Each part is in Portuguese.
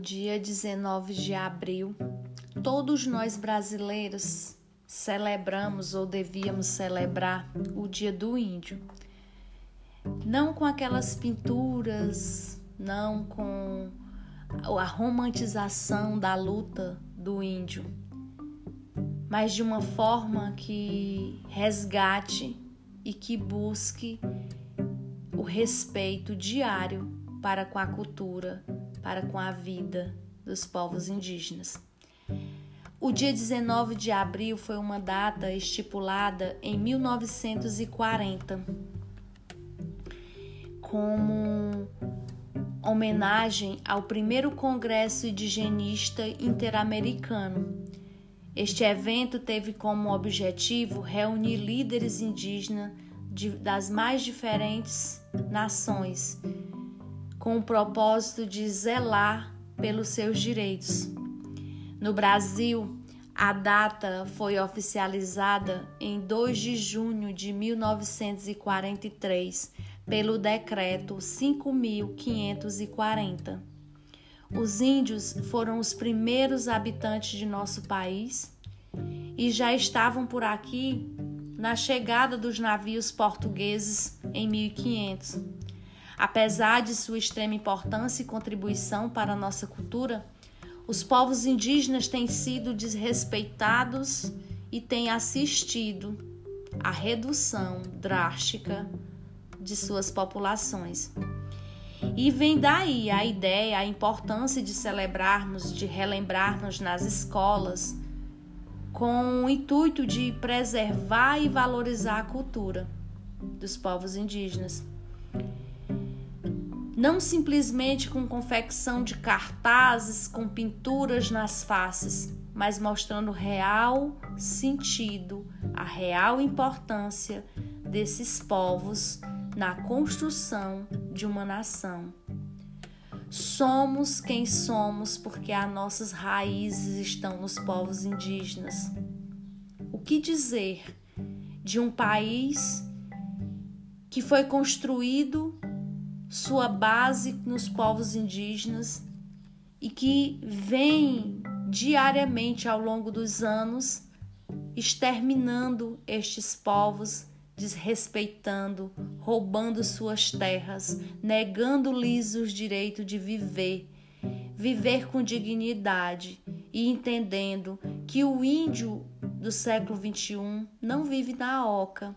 dia 19 de abril, todos nós brasileiros celebramos ou devíamos celebrar o Dia do Índio. Não com aquelas pinturas, não com a romantização da luta do índio, mas de uma forma que resgate e que busque o respeito diário para com a cultura, para com a vida dos povos indígenas. O dia 19 de abril foi uma data estipulada em 1940 como homenagem ao primeiro Congresso Indigenista Interamericano. Este evento teve como objetivo reunir líderes indígenas de, das mais diferentes nações com o propósito de zelar pelos seus direitos. No Brasil, a data foi oficializada em 2 de junho de 1943 pelo Decreto 5540. Os índios foram os primeiros habitantes de nosso país e já estavam por aqui na chegada dos navios portugueses em 1500. Apesar de sua extrema importância e contribuição para a nossa cultura, os povos indígenas têm sido desrespeitados e têm assistido à redução drástica de suas populações. E vem daí a ideia, a importância de celebrarmos, de relembrarmos nas escolas, com o intuito de preservar e valorizar a cultura dos povos indígenas não simplesmente com confecção de cartazes com pinturas nas faces, mas mostrando real sentido, a real importância desses povos na construção de uma nação. Somos quem somos porque as nossas raízes estão nos povos indígenas. O que dizer de um país que foi construído sua base nos povos indígenas e que vem diariamente ao longo dos anos exterminando estes povos, desrespeitando, roubando suas terras, negando-lhes o direito de viver, viver com dignidade e entendendo que o índio do século 21 não vive na oca,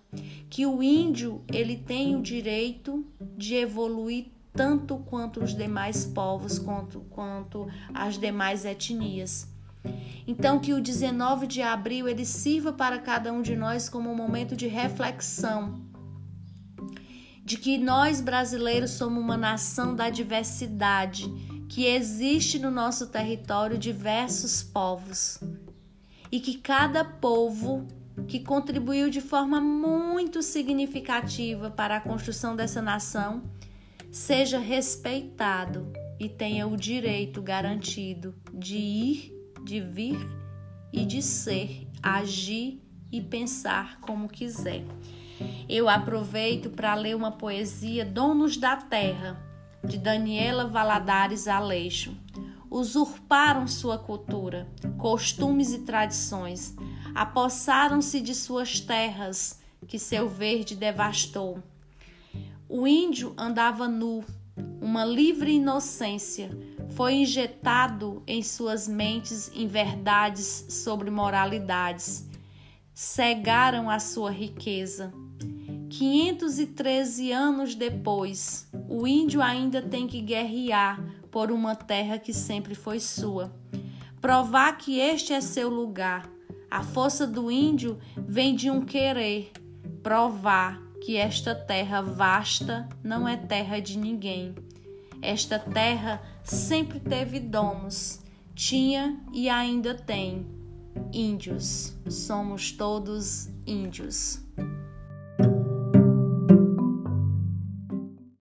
que o índio ele tem o direito de evoluir tanto quanto os demais povos, quanto, quanto as demais etnias. Então que o 19 de abril ele sirva para cada um de nós como um momento de reflexão de que nós brasileiros somos uma nação da diversidade, que existe no nosso território diversos povos e que cada povo que contribuiu de forma muito significativa para a construção dessa nação seja respeitado e tenha o direito garantido de ir, de vir e de ser, agir e pensar como quiser. Eu aproveito para ler uma poesia Donos da Terra, de Daniela Valadares Aleixo usurparam sua cultura, costumes e tradições, apossaram-se de suas terras que seu verde devastou. O índio andava nu, uma livre inocência foi injetado em suas mentes em verdades sobre moralidades. Cegaram a sua riqueza. 513 anos depois, o índio ainda tem que guerrear por uma terra que sempre foi sua. Provar que este é seu lugar. A força do índio vem de um querer. Provar que esta terra vasta não é terra de ninguém. Esta terra sempre teve donos, tinha e ainda tem. Índios, somos todos índios.